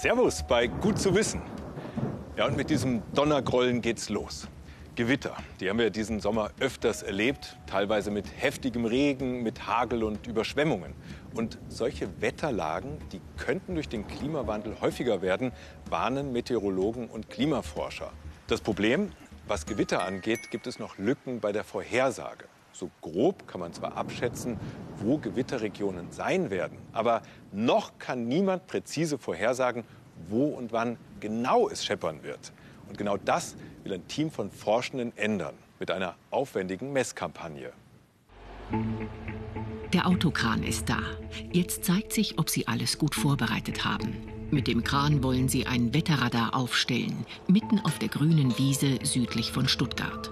Servus bei Gut zu wissen. Ja, und mit diesem Donnergrollen geht's los. Gewitter, die haben wir diesen Sommer öfters erlebt, teilweise mit heftigem Regen, mit Hagel und Überschwemmungen. Und solche Wetterlagen, die könnten durch den Klimawandel häufiger werden, warnen Meteorologen und Klimaforscher. Das Problem, was Gewitter angeht, gibt es noch Lücken bei der Vorhersage. So grob kann man zwar abschätzen, wo Gewitterregionen sein werden, aber noch kann niemand präzise vorhersagen, wo und wann genau es scheppern wird. Und genau das will ein Team von Forschenden ändern mit einer aufwendigen Messkampagne. Der Autokran ist da. Jetzt zeigt sich, ob sie alles gut vorbereitet haben. Mit dem Kran wollen sie ein Wetterradar aufstellen, mitten auf der grünen Wiese südlich von Stuttgart.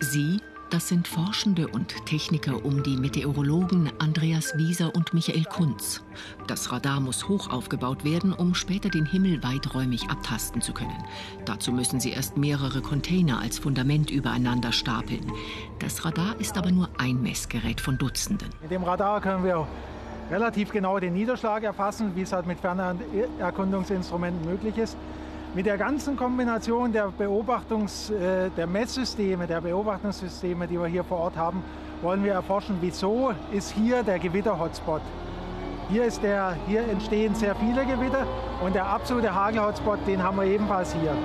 Sie das sind Forschende und Techniker um die Meteorologen Andreas Wieser und Michael Kunz. Das Radar muss hoch aufgebaut werden, um später den Himmel weiträumig abtasten zu können. Dazu müssen sie erst mehrere Container als Fundament übereinander stapeln. Das Radar ist aber nur ein Messgerät von Dutzenden. Mit dem Radar können wir relativ genau den Niederschlag erfassen, wie es halt mit Fernerkundungsinstrumenten möglich ist. Mit der ganzen Kombination der, Beobachtungs-, äh, der Messsysteme, der Beobachtungssysteme, die wir hier vor Ort haben, wollen wir erforschen, wieso ist hier der Gewitter-Hotspot. Hier, ist der, hier entstehen sehr viele Gewitter und der absolute Hagel-Hotspot, den haben wir ebenfalls hier.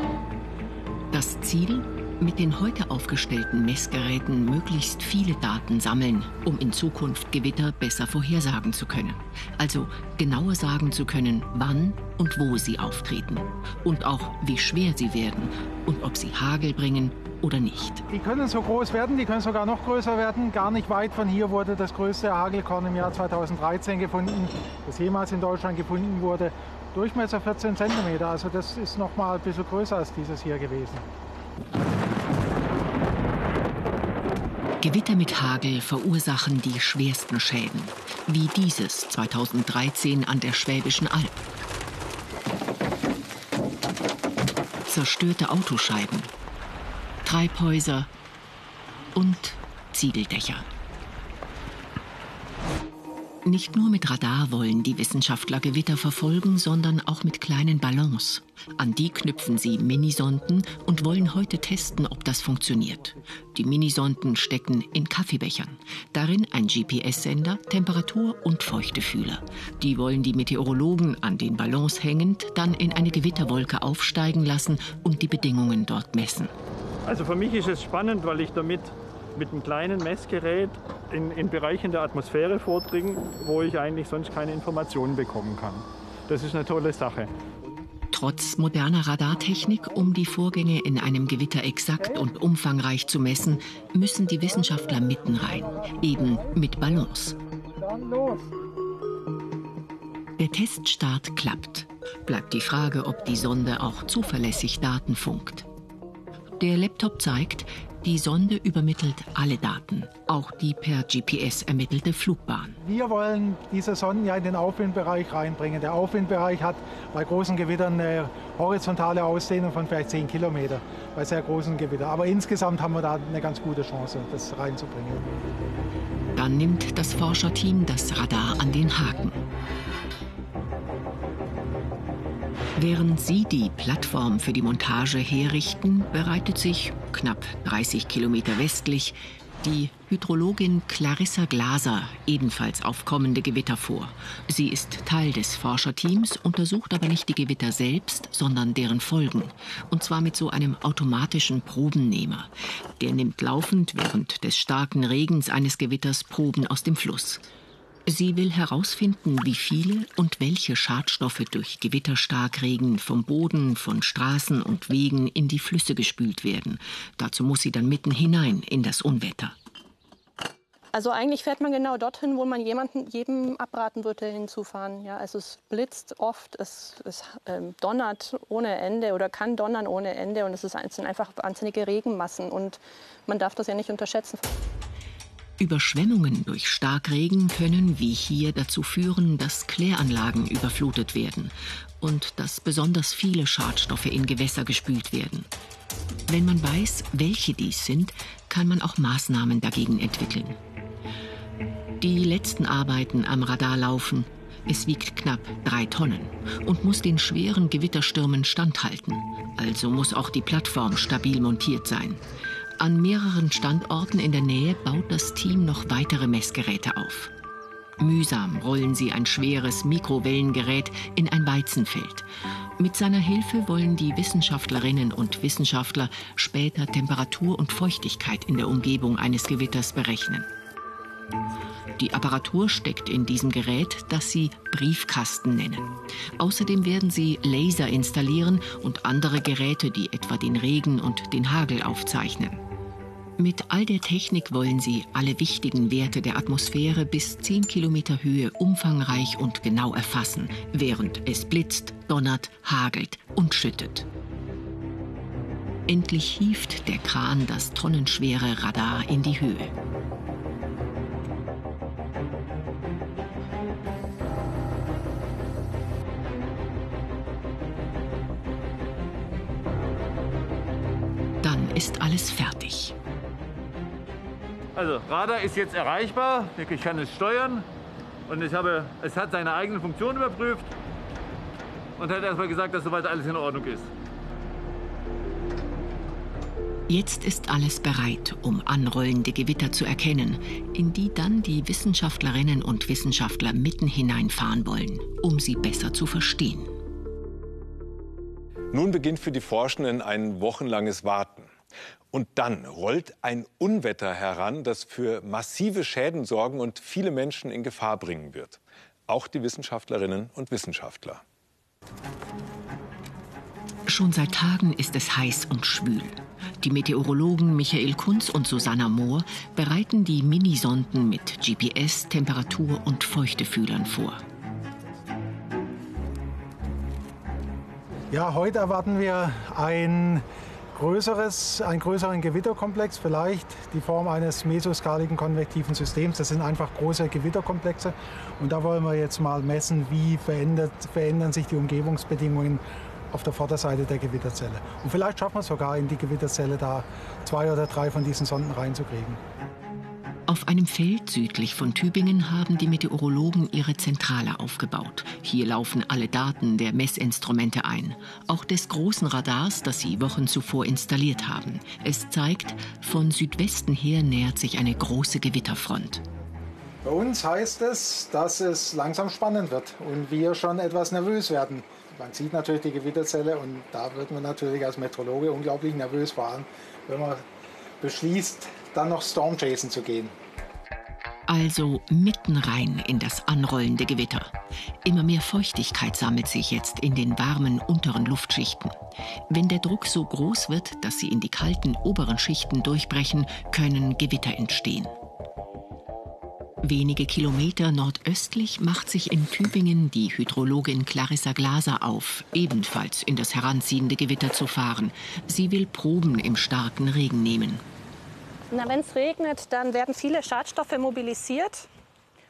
Das Ziel? Mit den heute aufgestellten Messgeräten möglichst viele Daten sammeln, um in Zukunft Gewitter besser vorhersagen zu können. Also genauer sagen zu können, wann und wo sie auftreten. Und auch, wie schwer sie werden und ob sie Hagel bringen oder nicht. Die können so groß werden, die können sogar noch größer werden. Gar nicht weit von hier wurde das größte Hagelkorn im Jahr 2013 gefunden, das jemals in Deutschland gefunden wurde. Durchmesser 14 cm, also das ist noch mal ein bisschen größer als dieses hier gewesen. Gewitter mit Hagel verursachen die schwersten Schäden, wie dieses 2013 an der Schwäbischen Alb. Zerstörte Autoscheiben, Treibhäuser und Ziegeldächer. Nicht nur mit Radar wollen die Wissenschaftler Gewitter verfolgen, sondern auch mit kleinen Ballons. An die knüpfen sie Minisonden und wollen heute testen, ob das funktioniert. Die Minisonden stecken in Kaffeebechern. Darin ein GPS-Sender, Temperatur- und Feuchtefühler. Die wollen die Meteorologen an den Ballons hängend dann in eine Gewitterwolke aufsteigen lassen und die Bedingungen dort messen. Also für mich ist es spannend, weil ich damit mit einem kleinen Messgerät in, in Bereichen der Atmosphäre vordringen, wo ich eigentlich sonst keine Informationen bekommen kann. Das ist eine tolle Sache. Trotz moderner Radartechnik, um die Vorgänge in einem Gewitter exakt und umfangreich zu messen, müssen die Wissenschaftler mitten rein, eben mit Balance. Dann los! Der Teststart klappt. Bleibt die Frage, ob die Sonde auch zuverlässig Daten funkt. Der Laptop zeigt, die Sonde übermittelt alle Daten, auch die per GPS ermittelte Flugbahn. Wir wollen diese Sonden ja in den Aufwindbereich reinbringen. Der Aufwindbereich hat bei großen Gewittern eine horizontale Ausdehnung von vielleicht 10 Kilometer, bei sehr großen Gewittern. Aber insgesamt haben wir da eine ganz gute Chance, das reinzubringen. Dann nimmt das Forscherteam das Radar an den Haken. Während sie die Plattform für die Montage herrichten, bereitet sich, knapp 30 Kilometer westlich, die Hydrologin Clarissa Glaser ebenfalls auf kommende Gewitter vor. Sie ist Teil des Forscherteams, untersucht aber nicht die Gewitter selbst, sondern deren Folgen. Und zwar mit so einem automatischen Probennehmer. Der nimmt laufend während des starken Regens eines Gewitters Proben aus dem Fluss. Sie will herausfinden, wie viele und welche Schadstoffe durch Gewitterstarkregen vom Boden, von Straßen und Wegen in die Flüsse gespült werden. Dazu muss sie dann mitten hinein in das Unwetter. Also eigentlich fährt man genau dorthin, wo man jemanden, jedem abraten würde, hinzufahren. Ja, also es blitzt oft, es, es ähm, donnert ohne Ende oder kann donnern ohne Ende und es, ist, es sind einfach wahnsinnige Regenmassen und man darf das ja nicht unterschätzen. Überschwemmungen durch Starkregen können wie hier dazu führen, dass Kläranlagen überflutet werden und dass besonders viele Schadstoffe in Gewässer gespült werden. Wenn man weiß, welche dies sind, kann man auch Maßnahmen dagegen entwickeln. Die letzten Arbeiten am Radar laufen. Es wiegt knapp drei Tonnen und muss den schweren Gewitterstürmen standhalten. Also muss auch die Plattform stabil montiert sein. An mehreren Standorten in der Nähe baut das Team noch weitere Messgeräte auf. Mühsam rollen sie ein schweres Mikrowellengerät in ein Weizenfeld. Mit seiner Hilfe wollen die Wissenschaftlerinnen und Wissenschaftler später Temperatur und Feuchtigkeit in der Umgebung eines Gewitters berechnen. Die Apparatur steckt in diesem Gerät, das sie Briefkasten nennen. Außerdem werden sie Laser installieren und andere Geräte, die etwa den Regen und den Hagel aufzeichnen. Mit all der Technik wollen sie alle wichtigen Werte der Atmosphäre bis 10 Kilometer Höhe umfangreich und genau erfassen, während es blitzt, donnert, hagelt und schüttet. Endlich hieft der Kran das tonnenschwere Radar in die Höhe. Dann ist alles fertig. Also Radar ist jetzt erreichbar, ich kann es steuern und ich habe, es hat seine eigene Funktion überprüft und hat erstmal gesagt, dass soweit alles in Ordnung ist. Jetzt ist alles bereit, um anrollende Gewitter zu erkennen, in die dann die Wissenschaftlerinnen und Wissenschaftler mitten hineinfahren wollen, um sie besser zu verstehen. Nun beginnt für die Forschenden ein wochenlanges Warten. Und dann rollt ein Unwetter heran, das für massive Schäden sorgen und viele Menschen in Gefahr bringen wird. Auch die Wissenschaftlerinnen und Wissenschaftler. Schon seit Tagen ist es heiß und schwül. Die Meteorologen Michael Kunz und Susanna Mohr bereiten die Minisonden mit GPS, Temperatur und Feuchtefühlern vor. Ja, heute erwarten wir ein größeres, einen größeren Gewitterkomplex, vielleicht die Form eines mesoskaligen konvektiven Systems. Das sind einfach große Gewitterkomplexe. Und da wollen wir jetzt mal messen, wie verändert, verändern sich die Umgebungsbedingungen auf der Vorderseite der Gewitterzelle. Und vielleicht schaffen wir es sogar in die Gewitterzelle da zwei oder drei von diesen Sonden reinzukriegen. Auf einem Feld südlich von Tübingen haben die Meteorologen ihre Zentrale aufgebaut. Hier laufen alle Daten der Messinstrumente ein, auch des großen Radars, das sie Wochen zuvor installiert haben. Es zeigt, von Südwesten her nähert sich eine große Gewitterfront. Bei uns heißt es, dass es langsam spannend wird und wir schon etwas nervös werden. Man sieht natürlich die Gewitterzelle und da wird man natürlich als Meteorologe unglaublich nervös fahren, wenn man beschließt, dann noch Stormchasen zu gehen. Also mitten rein in das anrollende Gewitter. Immer mehr Feuchtigkeit sammelt sich jetzt in den warmen unteren Luftschichten. Wenn der Druck so groß wird, dass sie in die kalten oberen Schichten durchbrechen, können Gewitter entstehen. Wenige Kilometer nordöstlich macht sich in Tübingen die Hydrologin Clarissa Glaser auf, ebenfalls in das heranziehende Gewitter zu fahren. Sie will Proben im starken Regen nehmen. Wenn es regnet, dann werden viele Schadstoffe mobilisiert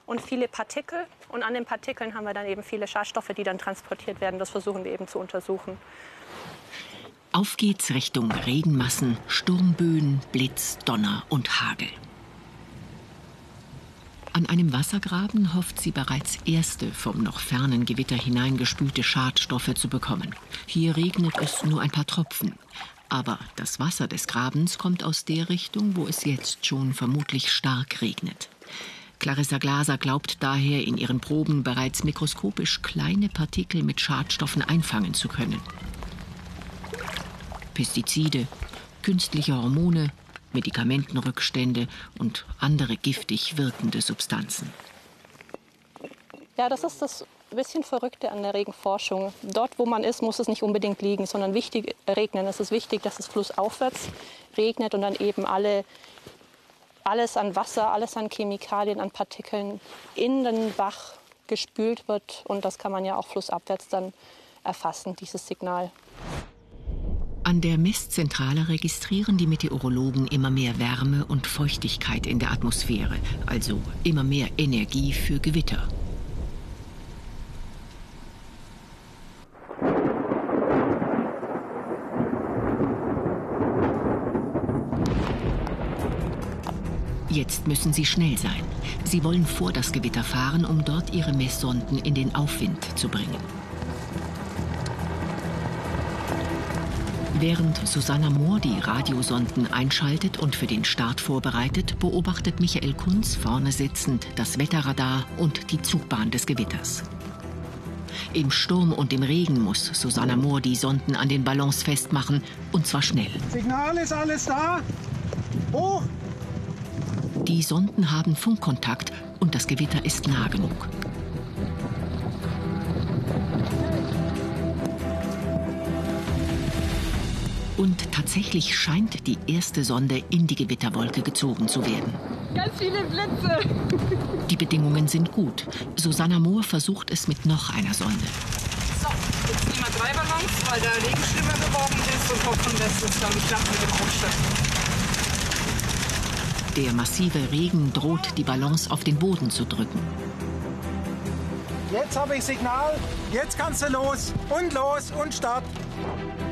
und viele Partikel. Und an den Partikeln haben wir dann eben viele Schadstoffe, die dann transportiert werden. Das versuchen wir eben zu untersuchen. Auf geht's Richtung Regenmassen, Sturmböen, Blitz, Donner und Hagel. An einem Wassergraben hofft sie bereits erste vom noch fernen Gewitter hineingespülte Schadstoffe zu bekommen. Hier regnet es nur ein paar Tropfen. Aber das Wasser des Grabens kommt aus der Richtung, wo es jetzt schon vermutlich stark regnet. Clarissa Glaser glaubt daher, in ihren Proben bereits mikroskopisch kleine Partikel mit Schadstoffen einfangen zu können. Pestizide, künstliche Hormone, Medikamentenrückstände und andere giftig wirkende Substanzen. Ja, das ist das bisschen Verrückte an der Regenforschung. Dort, wo man ist, muss es nicht unbedingt liegen, sondern wichtig regnen. Es ist wichtig, dass es flussaufwärts regnet und dann eben alle, alles an Wasser, alles an Chemikalien, an Partikeln in den Bach gespült wird. Und das kann man ja auch flussabwärts dann erfassen, dieses Signal. An der Messzentrale registrieren die Meteorologen immer mehr Wärme und Feuchtigkeit in der Atmosphäre, also immer mehr Energie für Gewitter. Jetzt müssen sie schnell sein. Sie wollen vor das Gewitter fahren, um dort ihre Messsonden in den Aufwind zu bringen. Während Susanna Mohr die Radiosonden einschaltet und für den Start vorbereitet, beobachtet Michael Kunz vorne sitzend das Wetterradar und die Zugbahn des Gewitters. Im Sturm und im Regen muss Susanna Mohr die Sonden an den Ballons festmachen und zwar schnell. Signal ist alles da. Die Sonden haben Funkkontakt und das Gewitter ist nah genug. Und tatsächlich scheint die erste Sonde in die Gewitterwolke gezogen zu werden. Ganz viele Blitze. Die Bedingungen sind gut. Susanna Mohr versucht es mit noch einer Sonde. So, jetzt nehmen wir drei Ballons, weil der Regen schlimmer geworden ist und hoffen, dass es dann klappt mit dem Aussteigen. Der massive Regen droht, die Ballons auf den Boden zu drücken. Jetzt habe ich Signal. Jetzt kannst du los. Und los und Start.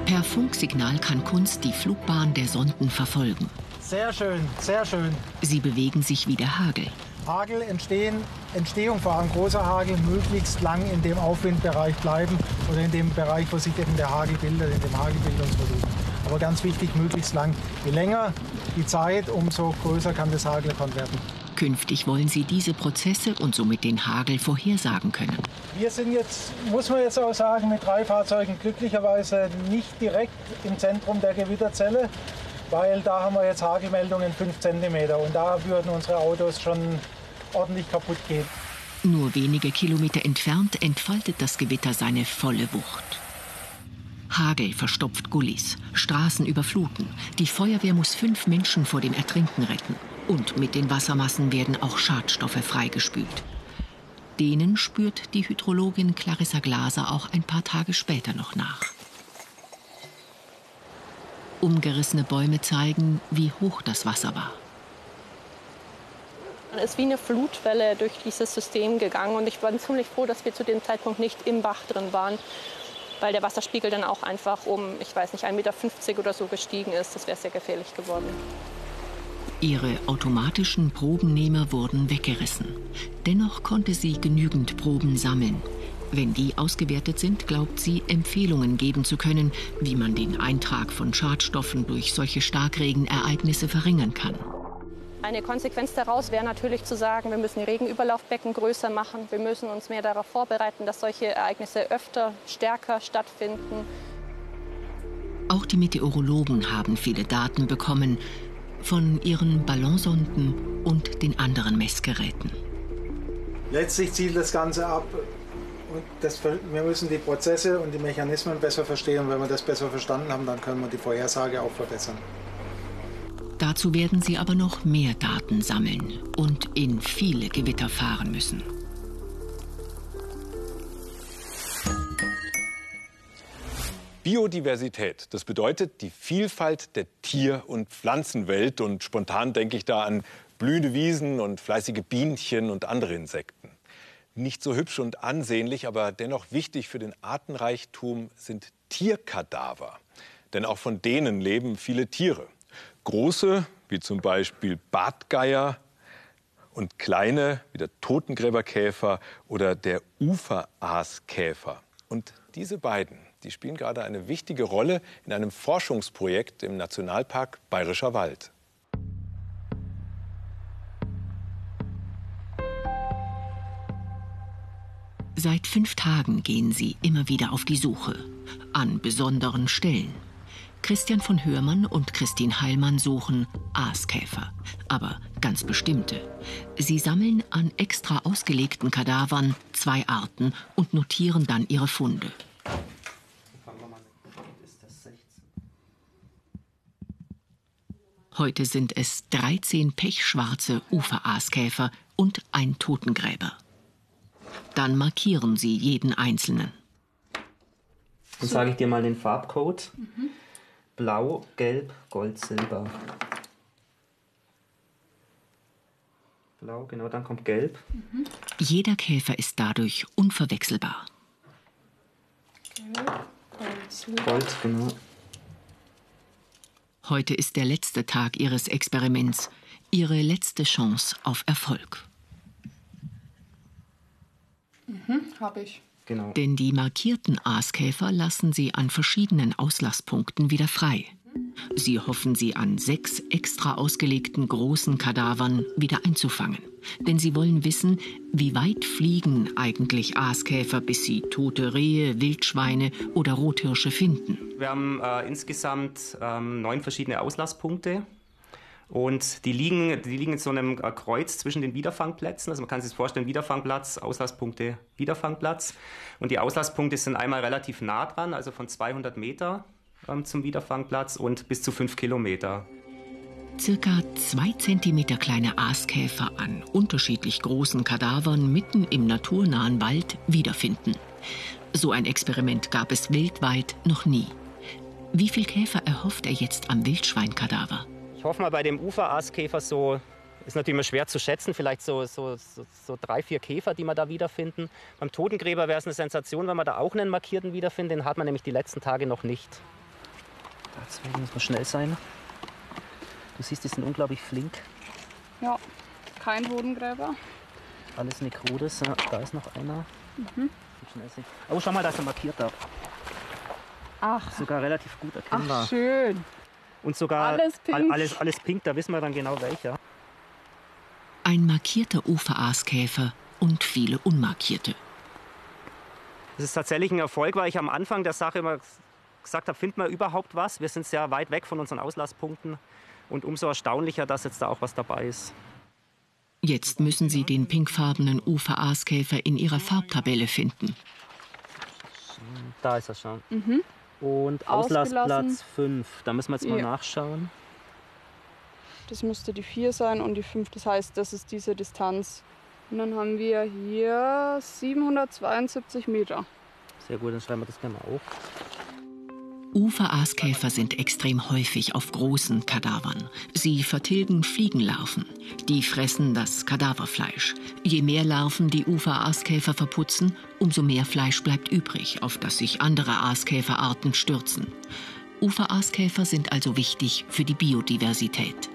Per Funksignal kann Kunst die Flugbahn der Sonden verfolgen. Sehr schön, sehr schön. Sie bewegen sich wie der Hagel. Hagel entstehen, Entstehung vor allem großer Hagel möglichst lang in dem Aufwindbereich bleiben oder in dem Bereich, wo sich eben der Hagel bildet, in dem Hagelbildungsvolumen. Aber ganz wichtig, möglichst lang. Je länger die Zeit, umso größer kann das Hagelkon werden. Künftig wollen sie diese Prozesse und somit den Hagel vorhersagen können. Wir sind jetzt, muss man jetzt auch sagen, mit drei Fahrzeugen glücklicherweise nicht direkt im Zentrum der Gewitterzelle, weil da haben wir jetzt Hagelmeldungen 5 cm und da würden unsere Autos schon ordentlich kaputt gehen. Nur wenige Kilometer entfernt entfaltet das Gewitter seine volle Wucht. Hagel verstopft Gullis, Straßen überfluten. Die Feuerwehr muss fünf Menschen vor dem Ertrinken retten. Und mit den Wassermassen werden auch Schadstoffe freigespült. Denen spürt die Hydrologin Clarissa Glaser auch ein paar Tage später noch nach. Umgerissene Bäume zeigen, wie hoch das Wasser war. Es ist wie eine Flutwelle durch dieses System gegangen und ich war ziemlich froh, dass wir zu dem Zeitpunkt nicht im Bach drin waren, weil der Wasserspiegel dann auch einfach um, ich weiß nicht, 1,50 Meter oder so gestiegen ist. Das wäre sehr gefährlich geworden. Ihre automatischen Probennehmer wurden weggerissen. Dennoch konnte sie genügend Proben sammeln. Wenn die ausgewertet sind, glaubt sie, Empfehlungen geben zu können, wie man den Eintrag von Schadstoffen durch solche Starkregenereignisse verringern kann. Eine Konsequenz daraus wäre natürlich zu sagen, wir müssen die Regenüberlaufbecken größer machen. Wir müssen uns mehr darauf vorbereiten, dass solche Ereignisse öfter, stärker stattfinden. Auch die Meteorologen haben viele Daten bekommen von ihren Ballonsonden und den anderen Messgeräten. Letztlich zielt das Ganze ab. Und das, wir müssen die Prozesse und die Mechanismen besser verstehen. Und wenn wir das besser verstanden haben, dann können wir die Vorhersage auch verbessern. Dazu werden sie aber noch mehr Daten sammeln und in viele Gewitter fahren müssen. Biodiversität, das bedeutet die Vielfalt der Tier- und Pflanzenwelt. Und spontan denke ich da an blühende Wiesen und fleißige Bienchen und andere Insekten. Nicht so hübsch und ansehnlich, aber dennoch wichtig für den Artenreichtum sind Tierkadaver. Denn auch von denen leben viele Tiere. Große, wie zum Beispiel Bartgeier, und kleine, wie der Totengräberkäfer oder der Uferaaskäfer. Und diese beiden, die spielen gerade eine wichtige Rolle in einem Forschungsprojekt im Nationalpark Bayerischer Wald. Seit fünf Tagen gehen sie immer wieder auf die Suche. An besonderen Stellen. Christian von Hörmann und Christine Heilmann suchen Aaskäfer, aber ganz bestimmte. Sie sammeln an extra ausgelegten Kadavern zwei Arten und notieren dann ihre Funde. Heute sind es 13 pechschwarze Uferaaskäfer und ein Totengräber. Dann markieren sie jeden einzelnen. Dann sage ich dir mal den Farbcode. Mhm. Blau, Gelb, Gold, Silber. Blau, genau, dann kommt Gelb. Mhm. Jeder Käfer ist dadurch unverwechselbar. Gelb, Gold, Silber. Gold, genau. Heute ist der letzte Tag ihres Experiments. ihre letzte Chance auf Erfolg. Mhm, habe ich. Genau. Denn die markierten Aaskäfer lassen sie an verschiedenen Auslasspunkten wieder frei. Sie hoffen, sie an sechs extra ausgelegten großen Kadavern wieder einzufangen. Denn sie wollen wissen, wie weit fliegen eigentlich Aaskäfer, bis sie tote Rehe, Wildschweine oder Rothirsche finden. Wir haben äh, insgesamt ähm, neun verschiedene Auslasspunkte. Und die liegen, die liegen in so einem äh, Kreuz zwischen den Wiederfangplätzen. Also man kann sich vorstellen, Wiederfangplatz, Auslastpunkte, Wiederfangplatz. Und die Auslastpunkte sind einmal relativ nah dran, also von 200 Meter ähm, zum Wiederfangplatz und bis zu 5 Kilometer. Circa zwei Zentimeter kleine Aaskäfer an unterschiedlich großen Kadavern mitten im naturnahen Wald wiederfinden. So ein Experiment gab es weltweit noch nie. Wie viel Käfer erhofft er jetzt am Wildschweinkadaver? Ich hoffe mal bei dem Uferaaskäfer so, ist natürlich immer schwer zu schätzen, vielleicht so, so, so, so, drei, vier Käfer, die man da wiederfinden. Beim Totengräber wäre es eine Sensation, wenn man da auch einen markierten wiederfindet. Den hat man nämlich die letzten Tage noch nicht. Deswegen muss man schnell sein. Du siehst, die sind unglaublich flink. Ja, kein Bodengräber. Alles Nekrodes. Ja, da ist noch einer. Mhm. Oh, schau mal, da ist ein markierter. Ach. Sogar relativ gut erkennbar. Ach, schön. Und sogar alles pink. Alles, alles pink, da wissen wir dann genau welcher. Ein markierter Uferaaskäfer und viele unmarkierte. Das ist tatsächlich ein Erfolg, weil ich am Anfang der Sache immer gesagt habe, findet man überhaupt was? Wir sind sehr weit weg von unseren Auslastpunkten und umso erstaunlicher, dass jetzt da auch was dabei ist. Jetzt müssen Sie den pinkfarbenen Ufer-Aaskäfer in Ihrer Farbtabelle finden. Da ist er schon. Mhm. Und Auslastplatz 5. Da müssen wir jetzt mal nachschauen. Das müsste die 4 sein und die 5, das heißt, das ist diese Distanz. Und dann haben wir hier 772 Meter. Sehr gut, dann schreiben wir das gerne mal auf. Uferaaskäfer sind extrem häufig auf großen Kadavern. Sie vertilgen Fliegenlarven. Die fressen das Kadaverfleisch. Je mehr Larven die Uferaaskäfer verputzen, umso mehr Fleisch bleibt übrig, auf das sich andere Aaskäferarten stürzen. Uferaaskäfer sind also wichtig für die Biodiversität.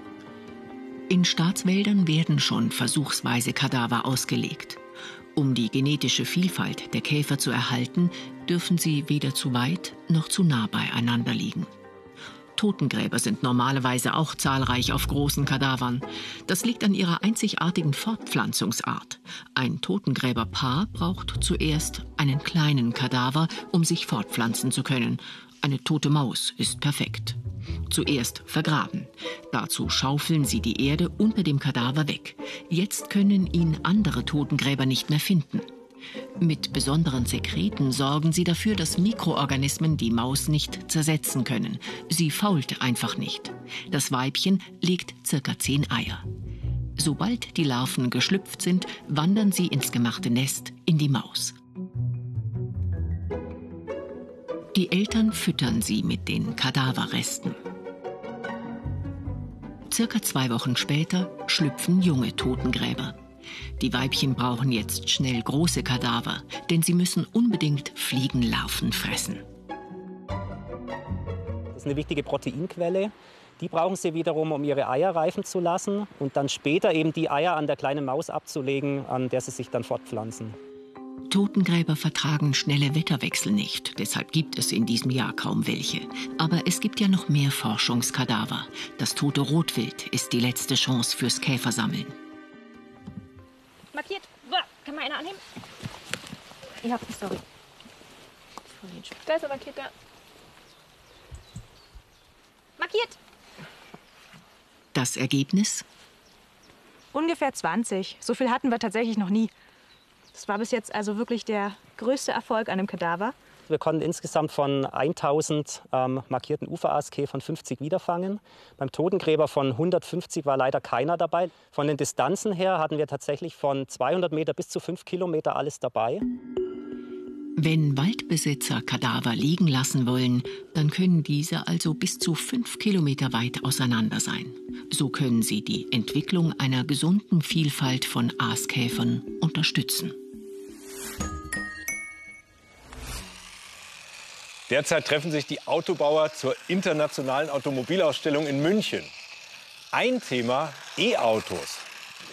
In Staatswäldern werden schon versuchsweise Kadaver ausgelegt. Um die genetische Vielfalt der Käfer zu erhalten, dürfen sie weder zu weit noch zu nah beieinander liegen. Totengräber sind normalerweise auch zahlreich auf großen Kadavern. Das liegt an ihrer einzigartigen Fortpflanzungsart. Ein Totengräberpaar braucht zuerst einen kleinen Kadaver, um sich fortpflanzen zu können. Eine tote Maus ist perfekt. Zuerst vergraben. Dazu schaufeln sie die Erde unter dem Kadaver weg. Jetzt können ihn andere Totengräber nicht mehr finden. Mit besonderen Sekreten sorgen sie dafür, dass Mikroorganismen die Maus nicht zersetzen können. Sie fault einfach nicht. Das Weibchen legt circa zehn Eier. Sobald die Larven geschlüpft sind, wandern sie ins gemachte Nest in die Maus. Die Eltern füttern sie mit den Kadaverresten. Circa zwei Wochen später schlüpfen junge Totengräber. Die Weibchen brauchen jetzt schnell große Kadaver, denn sie müssen unbedingt Fliegenlarven fressen. Das ist eine wichtige Proteinquelle. Die brauchen sie wiederum, um ihre Eier reifen zu lassen und dann später eben die Eier an der kleinen Maus abzulegen, an der sie sich dann fortpflanzen. Totengräber vertragen schnelle Wetterwechsel nicht, deshalb gibt es in diesem Jahr kaum welche. Aber es gibt ja noch mehr Forschungskadaver. Das tote Rotwild ist die letzte Chance fürs Käfersammeln. Markiert. Kann man einer annehmen? Ja, sorry. Da ist er markiert, ja. Markiert. Das Ergebnis? Ungefähr 20. So viel hatten wir tatsächlich noch nie. Das war bis jetzt also wirklich der größte Erfolg an einem Kadaver. Wir konnten insgesamt von 1000 ähm, markierten Uferaaskäfern 50 wiederfangen. Beim Totengräber von 150 war leider keiner dabei. Von den Distanzen her hatten wir tatsächlich von 200 Meter bis zu 5 Kilometer alles dabei. Wenn Waldbesitzer Kadaver liegen lassen wollen, dann können diese also bis zu 5 Kilometer weit auseinander sein. So können sie die Entwicklung einer gesunden Vielfalt von Aaskäfern unterstützen. Derzeit treffen sich die Autobauer zur internationalen Automobilausstellung in München. ein Thema E-Autos.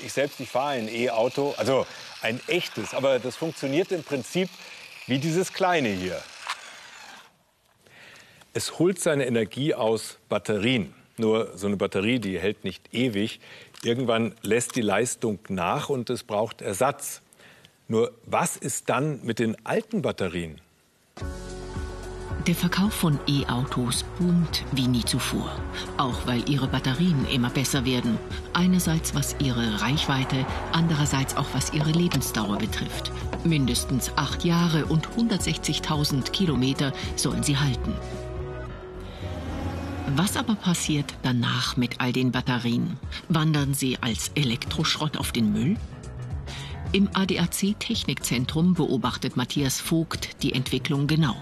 Ich selbst, ich fahre ein E-Auto, also ein echtes, aber das funktioniert im Prinzip wie dieses kleine hier. Es holt seine Energie aus Batterien. Nur so eine Batterie, die hält nicht ewig. Irgendwann lässt die Leistung nach und es braucht Ersatz. Nur was ist dann mit den alten Batterien? Der Verkauf von E-Autos boomt wie nie zuvor. Auch weil ihre Batterien immer besser werden. Einerseits was ihre Reichweite, andererseits auch was ihre Lebensdauer betrifft. Mindestens acht Jahre und 160.000 Kilometer sollen sie halten. Was aber passiert danach mit all den Batterien? Wandern sie als Elektroschrott auf den Müll? Im ADAC Technikzentrum beobachtet Matthias Vogt die Entwicklung genau.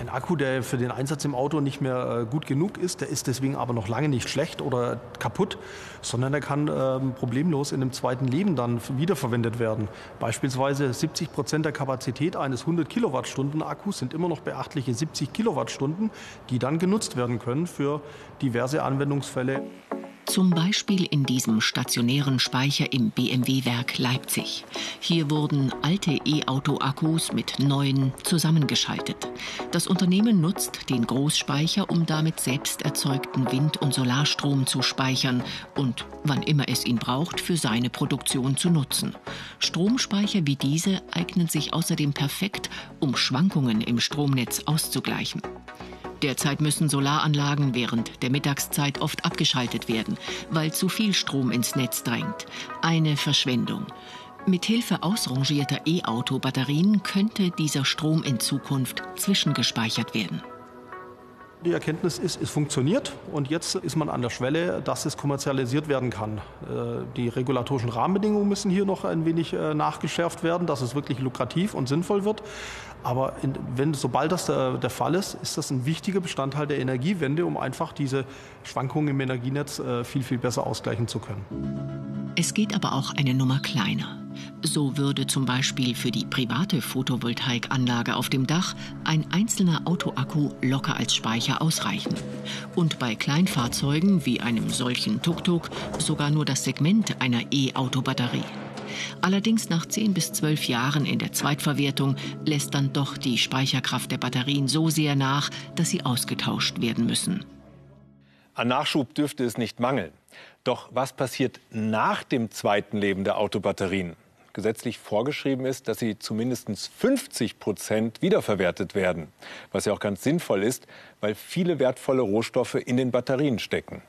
Ein Akku, der für den Einsatz im Auto nicht mehr äh, gut genug ist, der ist deswegen aber noch lange nicht schlecht oder kaputt, sondern er kann ähm, problemlos in einem zweiten Leben dann wiederverwendet werden. Beispielsweise 70 Prozent der Kapazität eines 100 Kilowattstunden Akkus sind immer noch beachtliche 70 Kilowattstunden, die dann genutzt werden können für diverse Anwendungsfälle. Zum Beispiel in diesem stationären Speicher im BMW-Werk Leipzig. Hier wurden alte E-Auto-Akkus mit neuen zusammengeschaltet. Das Unternehmen nutzt den Großspeicher, um damit selbst erzeugten Wind- und Solarstrom zu speichern und, wann immer es ihn braucht, für seine Produktion zu nutzen. Stromspeicher wie diese eignen sich außerdem perfekt, um Schwankungen im Stromnetz auszugleichen. Derzeit müssen Solaranlagen während der Mittagszeit oft abgeschaltet werden, weil zu viel Strom ins Netz drängt. Eine Verschwendung. Mithilfe ausrangierter E-Auto-Batterien könnte dieser Strom in Zukunft zwischengespeichert werden. Die Erkenntnis ist, es funktioniert und jetzt ist man an der Schwelle, dass es kommerzialisiert werden kann. Äh, die regulatorischen Rahmenbedingungen müssen hier noch ein wenig äh, nachgeschärft werden, dass es wirklich lukrativ und sinnvoll wird. Aber in, wenn, sobald das der, der, Fall ist, ist das ein wichtiger Bestandteil der Energiewende, um einfach diese Schwankungen im Energienetz äh, viel, viel besser ausgleichen zu können. Es geht aber auch eine Nummer kleiner. So würde zum Beispiel für die private Photovoltaikanlage auf dem Dach ein einzelner Autoakku locker als Speicher ausreichen. Und bei Kleinfahrzeugen wie einem solchen Tuk-Tuk sogar nur das Segment einer E-Auto-Batterie. Allerdings nach 10 bis 12 Jahren in der Zweitverwertung lässt dann doch die Speicherkraft der Batterien so sehr nach, dass sie ausgetauscht werden müssen. An Nachschub dürfte es nicht mangeln. Doch was passiert nach dem zweiten Leben der Autobatterien? Gesetzlich vorgeschrieben ist, dass sie zu mindestens 50 Prozent wiederverwertet werden. Was ja auch ganz sinnvoll ist, weil viele wertvolle Rohstoffe in den Batterien stecken.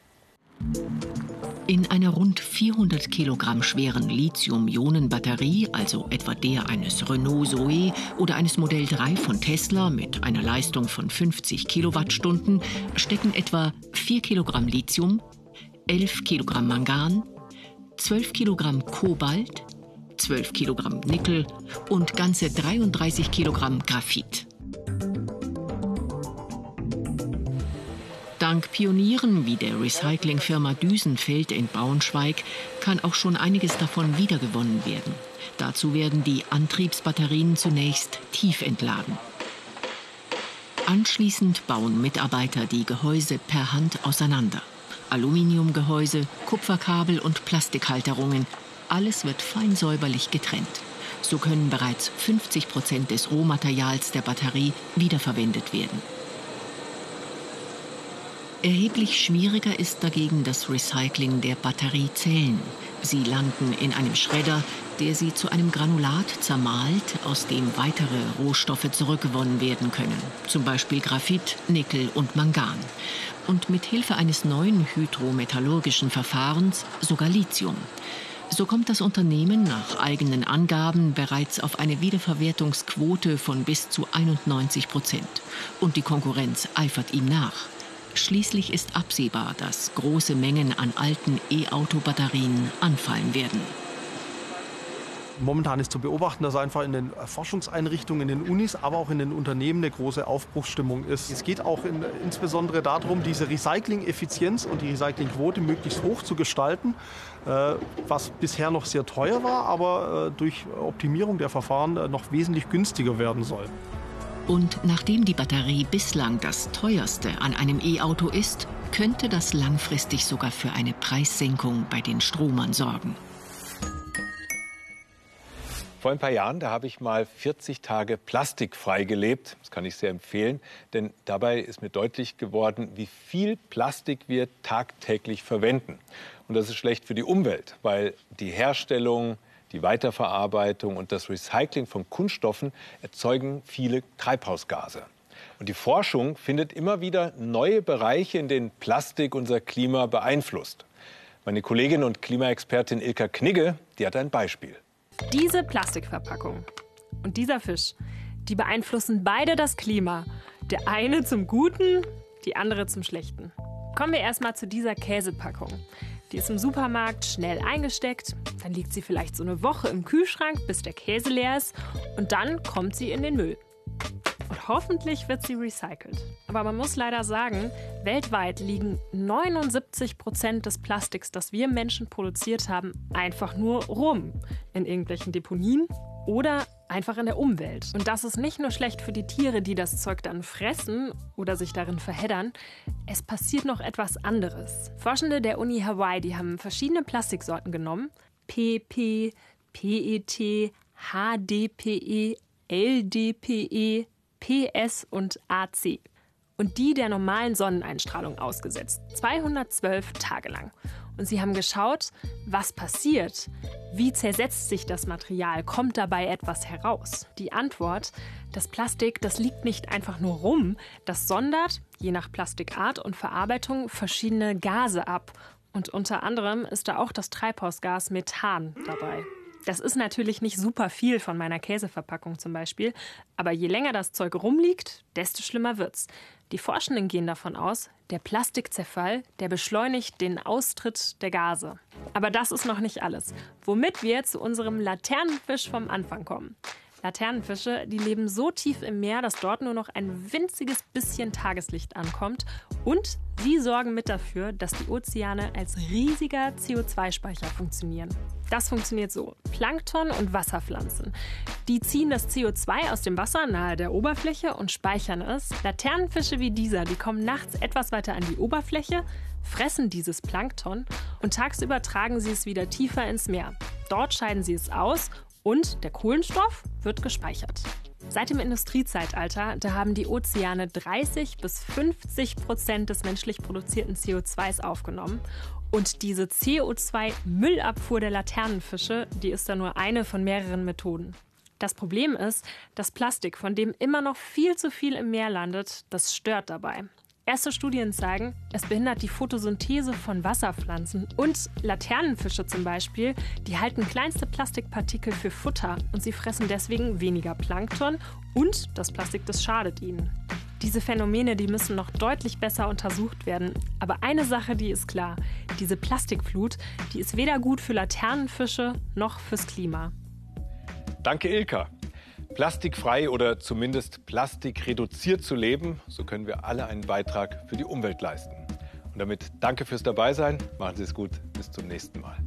In einer rund 400 Kilogramm schweren Lithium-Ionen-Batterie, also etwa der eines Renault Zoe oder eines Modell 3 von Tesla mit einer Leistung von 50 Kilowattstunden, stecken etwa 4 Kilogramm Lithium, 11 Kilogramm Mangan, 12 Kilogramm Kobalt, 12 Kilogramm Nickel und ganze 33 Kilogramm Graphit. Dank Pionieren wie der Recyclingfirma Düsenfeld in Braunschweig kann auch schon einiges davon wiedergewonnen werden. Dazu werden die Antriebsbatterien zunächst tief entladen. Anschließend bauen Mitarbeiter die Gehäuse per Hand auseinander. Aluminiumgehäuse, Kupferkabel und Plastikhalterungen, alles wird fein säuberlich getrennt. So können bereits 50 Prozent des Rohmaterials der Batterie wiederverwendet werden. Erheblich schwieriger ist dagegen das Recycling der Batteriezellen. Sie landen in einem Schredder, der sie zu einem Granulat zermahlt, aus dem weitere Rohstoffe zurückgewonnen werden können, zum Beispiel Graphit, Nickel und Mangan. Und mit Hilfe eines neuen hydrometallurgischen Verfahrens sogar Lithium. So kommt das Unternehmen nach eigenen Angaben bereits auf eine Wiederverwertungsquote von bis zu 91 Prozent. Und die Konkurrenz eifert ihm nach. Schließlich ist absehbar, dass große Mengen an alten E-Auto-Batterien anfallen werden. Momentan ist zu beobachten, dass einfach in den Forschungseinrichtungen, in den Unis, aber auch in den Unternehmen eine große Aufbruchsstimmung ist. Es geht auch in, insbesondere darum, diese Recycling-Effizienz und die Recyclingquote möglichst hoch zu gestalten, äh, was bisher noch sehr teuer war, aber äh, durch Optimierung der Verfahren äh, noch wesentlich günstiger werden soll. Und nachdem die Batterie bislang das teuerste an einem E-Auto ist, könnte das langfristig sogar für eine Preissenkung bei den Stromern sorgen. Vor ein paar Jahren, da habe ich mal 40 Tage plastikfrei gelebt. Das kann ich sehr empfehlen, denn dabei ist mir deutlich geworden, wie viel Plastik wir tagtäglich verwenden. Und das ist schlecht für die Umwelt, weil die Herstellung, die Weiterverarbeitung und das Recycling von Kunststoffen erzeugen viele Treibhausgase. Und die Forschung findet immer wieder neue Bereiche, in denen Plastik unser Klima beeinflusst. Meine Kollegin und Klimaexpertin Ilka Knigge, die hat ein Beispiel. Diese Plastikverpackung und dieser Fisch, die beeinflussen beide das Klima. Der eine zum Guten, die andere zum Schlechten. Kommen wir erstmal zu dieser Käsepackung. Die ist im Supermarkt schnell eingesteckt, dann liegt sie vielleicht so eine Woche im Kühlschrank, bis der Käse leer ist und dann kommt sie in den Müll. Und hoffentlich wird sie recycelt. Aber man muss leider sagen, weltweit liegen 79 Prozent des Plastiks, das wir Menschen produziert haben, einfach nur rum. In irgendwelchen Deponien oder einfach in der Umwelt. Und das ist nicht nur schlecht für die Tiere, die das Zeug dann fressen oder sich darin verheddern, es passiert noch etwas anderes. Forschende der Uni Hawaii, die haben verschiedene Plastiksorten genommen. PP, PET, HDPE, LDPE, PS und AC. Und die der normalen Sonneneinstrahlung ausgesetzt. 212 Tage lang. Und sie haben geschaut, was passiert. Wie zersetzt sich das Material? Kommt dabei etwas heraus? Die Antwort, das Plastik, das liegt nicht einfach nur rum, das sondert, je nach Plastikart und Verarbeitung, verschiedene Gase ab. Und unter anderem ist da auch das Treibhausgas Methan dabei. Das ist natürlich nicht super viel von meiner Käseverpackung zum Beispiel, aber je länger das Zeug rumliegt, desto schlimmer wird's. Die Forschenden gehen davon aus, der Plastikzerfall, der beschleunigt den Austritt der Gase. Aber das ist noch nicht alles. Womit wir zu unserem Laternenfisch vom Anfang kommen. Laternenfische, die leben so tief im Meer, dass dort nur noch ein winziges bisschen Tageslicht ankommt. Und sie sorgen mit dafür, dass die Ozeane als riesiger CO2-Speicher funktionieren. Das funktioniert so. Plankton und Wasserpflanzen. Die ziehen das CO2 aus dem Wasser nahe der Oberfläche und speichern es. Laternenfische wie dieser, die kommen nachts etwas weiter an die Oberfläche, fressen dieses Plankton und tagsüber tragen sie es wieder tiefer ins Meer. Dort scheiden sie es aus und der Kohlenstoff wird gespeichert. Seit dem Industriezeitalter, da haben die Ozeane 30 bis 50 Prozent des menschlich produzierten CO2s aufgenommen. Und diese CO2-Müllabfuhr der Laternenfische, die ist da nur eine von mehreren Methoden. Das Problem ist, das Plastik, von dem immer noch viel zu viel im Meer landet, das stört dabei. Erste Studien zeigen, es behindert die Photosynthese von Wasserpflanzen und Laternenfische zum Beispiel, die halten kleinste Plastikpartikel für Futter und sie fressen deswegen weniger Plankton und das Plastik, das schadet ihnen. Diese Phänomene, die müssen noch deutlich besser untersucht werden. Aber eine Sache, die ist klar. Diese Plastikflut, die ist weder gut für Laternenfische noch fürs Klima. Danke, Ilka. Plastikfrei oder zumindest plastikreduziert zu leben, so können wir alle einen Beitrag für die Umwelt leisten. Und damit danke fürs Dabeisein. Machen Sie es gut. Bis zum nächsten Mal.